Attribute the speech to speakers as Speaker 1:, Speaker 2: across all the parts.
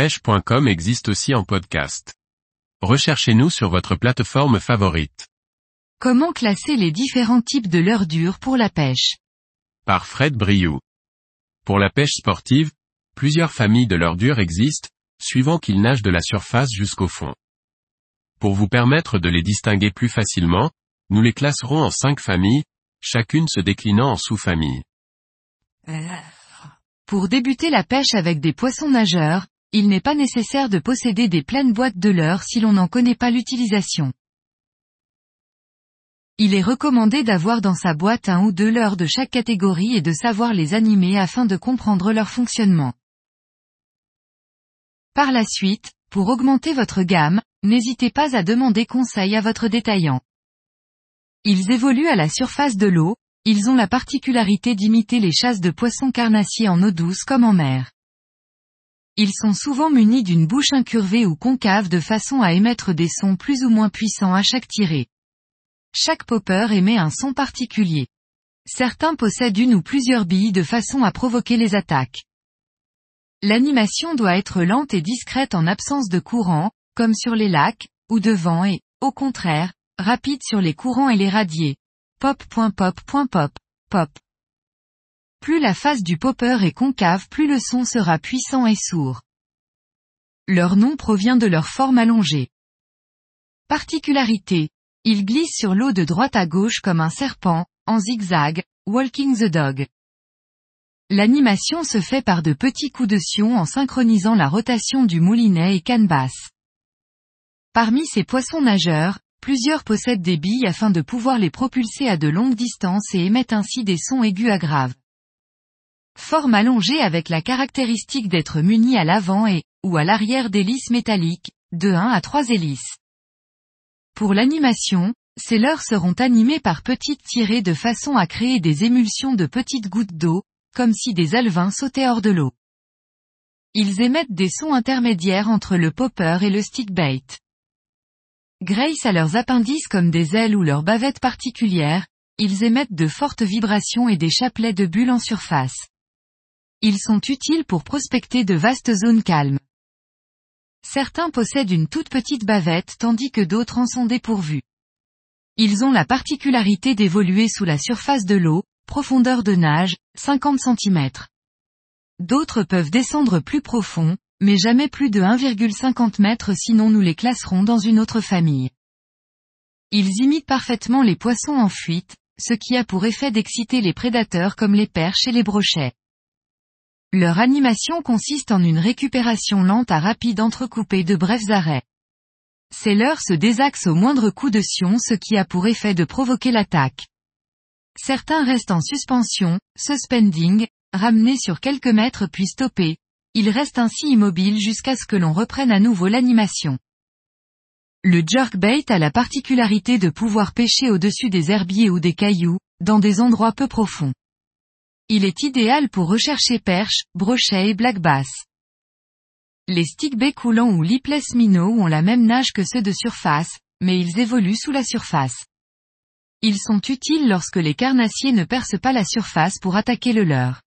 Speaker 1: pêche.com existe aussi en podcast. Recherchez-nous sur votre plateforme favorite.
Speaker 2: Comment classer les différents types de leurres dures pour la pêche?
Speaker 1: Par Fred Briou. Pour la pêche sportive, plusieurs familles de leurres dures existent, suivant qu'ils nagent de la surface jusqu'au fond. Pour vous permettre de les distinguer plus facilement, nous les classerons en cinq familles, chacune se déclinant en sous-familles.
Speaker 2: Pour débuter la pêche avec des poissons nageurs, il n'est pas nécessaire de posséder des pleines boîtes de leurres si l'on n'en connaît pas l'utilisation. Il est recommandé d'avoir dans sa boîte un ou deux leurres de chaque catégorie et de savoir les animer afin de comprendre leur fonctionnement. Par la suite, pour augmenter votre gamme, n'hésitez pas à demander conseil à votre détaillant. Ils évoluent à la surface de l'eau, ils ont la particularité d'imiter les chasses de poissons carnassiers en eau douce comme en mer. Ils sont souvent munis d'une bouche incurvée ou concave de façon à émettre des sons plus ou moins puissants à chaque tirée. Chaque popper émet un son particulier. Certains possèdent une ou plusieurs billes de façon à provoquer les attaques. L'animation doit être lente et discrète en absence de courant, comme sur les lacs, ou de vent et, au contraire, rapide sur les courants et les radiers. Pop.pop.pop, pop. Plus la face du popper est concave plus le son sera puissant et sourd. Leur nom provient de leur forme allongée. Particularité. Ils glissent sur l'eau de droite à gauche comme un serpent, en zigzag, walking the dog. L'animation se fait par de petits coups de sion en synchronisant la rotation du moulinet et canne basse. Parmi ces poissons nageurs, plusieurs possèdent des billes afin de pouvoir les propulser à de longues distances et émettent ainsi des sons aigus à graves. Forme allongée avec la caractéristique d'être muni à l'avant et, ou à l'arrière d'hélices métalliques, de 1 à 3 hélices. Pour l'animation, ces leurres seront animées par petites tirées de façon à créer des émulsions de petites gouttes d'eau, comme si des alevins sautaient hors de l'eau. Ils émettent des sons intermédiaires entre le popper et le stickbait. Grace à leurs appendices comme des ailes ou leurs bavettes particulières, ils émettent de fortes vibrations et des chapelets de bulles en surface. Ils sont utiles pour prospecter de vastes zones calmes. Certains possèdent une toute petite bavette tandis que d'autres en sont dépourvus. Ils ont la particularité d'évoluer sous la surface de l'eau, profondeur de nage, 50 cm. D'autres peuvent descendre plus profond, mais jamais plus de 1,50 m sinon nous les classerons dans une autre famille. Ils imitent parfaitement les poissons en fuite, ce qui a pour effet d'exciter les prédateurs comme les perches et les brochets. Leur animation consiste en une récupération lente à rapide entrecoupée de brefs arrêts. Ces leurres se désaxent au moindre coup de sion ce qui a pour effet de provoquer l'attaque. Certains restent en suspension, suspending, ramenés sur quelques mètres puis stoppés. Ils restent ainsi immobiles jusqu'à ce que l'on reprenne à nouveau l'animation. Le jerkbait a la particularité de pouvoir pêcher au-dessus des herbiers ou des cailloux, dans des endroits peu profonds. Il est idéal pour rechercher perches, brochets et black bass. Les stickbaits coulants ou lipless minnows ont la même nage que ceux de surface, mais ils évoluent sous la surface. Ils sont utiles lorsque les carnassiers ne percent pas la surface pour attaquer le leur.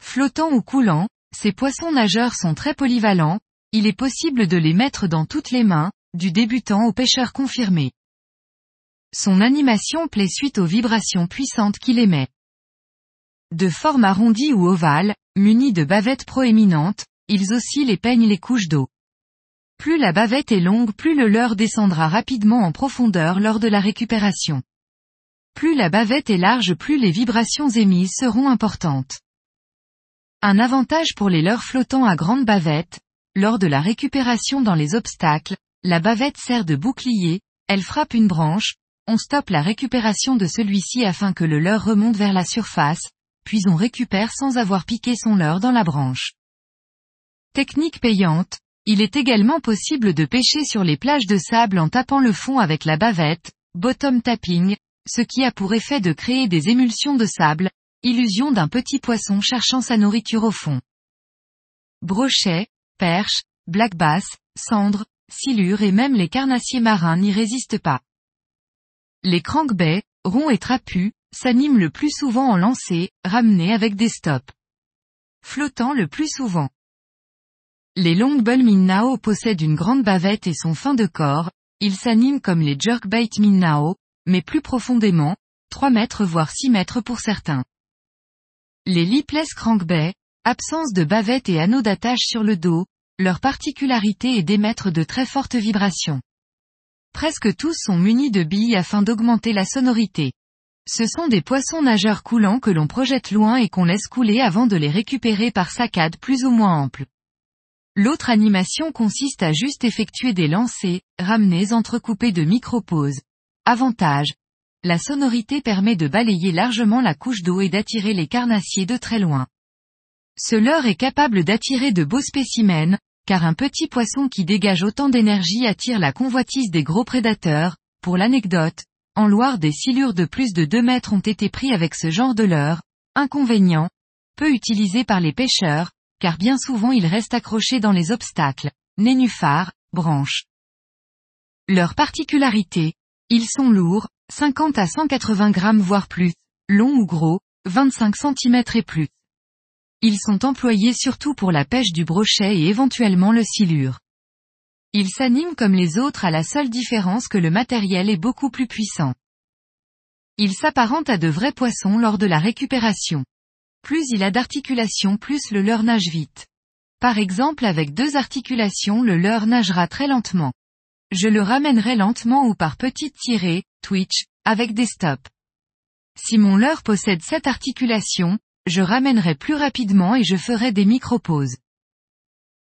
Speaker 2: Flottants ou coulants, ces poissons nageurs sont très polyvalents, il est possible de les mettre dans toutes les mains, du débutant au pêcheur confirmé. Son animation plaît suite aux vibrations puissantes qu'il émet. De forme arrondie ou ovale, munis de bavettes proéminentes, ils oscillent et peignent les couches d'eau. Plus la bavette est longue plus le leurre descendra rapidement en profondeur lors de la récupération. Plus la bavette est large plus les vibrations émises seront importantes. Un avantage pour les leurres flottants à grande bavette, lors de la récupération dans les obstacles, la bavette sert de bouclier, elle frappe une branche, on stoppe la récupération de celui-ci afin que le leurre remonte vers la surface, puis on récupère sans avoir piqué son leurre dans la branche. Technique payante, il est également possible de pêcher sur les plages de sable en tapant le fond avec la bavette, bottom tapping, ce qui a pour effet de créer des émulsions de sable, illusion d'un petit poisson cherchant sa nourriture au fond. Brochet, perche, black bass, cendre, silure et même les carnassiers marins n'y résistent pas. Les crankbaits, ronds et trapus, s'animent le plus souvent en lancée, ramenés avec des stops. Flottant le plus souvent. Les longbulls minnao possèdent une grande bavette et sont fins de corps, ils s'animent comme les jerkbait minnao, mais plus profondément, 3 mètres voire 6 mètres pour certains. Les lipless crankbait, absence de bavette et anneaux d'attache sur le dos, leur particularité est d'émettre de très fortes vibrations. Presque tous sont munis de billes afin d'augmenter la sonorité. Ce sont des poissons nageurs coulants que l'on projette loin et qu'on laisse couler avant de les récupérer par saccades plus ou moins amples. L'autre animation consiste à juste effectuer des lancers, ramenés entrecoupés de micro-pauses. Avantage. La sonorité permet de balayer largement la couche d'eau et d'attirer les carnassiers de très loin. Ce leurre est capable d'attirer de beaux spécimens, car un petit poisson qui dégage autant d'énergie attire la convoitise des gros prédateurs. Pour l'anecdote, en Loire des silures de plus de 2 mètres ont été pris avec ce genre de leurre. Inconvénient. Peu utilisé par les pêcheurs, car bien souvent ils restent accrochés dans les obstacles, nénuphars, branches. Leur particularité. Ils sont lourds, 50 à 180 grammes voire plus, longs ou gros, 25 cm et plus. Ils sont employés surtout pour la pêche du brochet et éventuellement le silure. Ils s'animent comme les autres à la seule différence que le matériel est beaucoup plus puissant. Ils s'apparentent à de vrais poissons lors de la récupération. Plus il a d'articulations plus le leur nage vite. Par exemple avec deux articulations le leur nagera très lentement. Je le ramènerai lentement ou par petites tirées, twitch, avec des stops. Si mon leurre possède sept articulations, je ramènerai plus rapidement et je ferai des micro-pauses.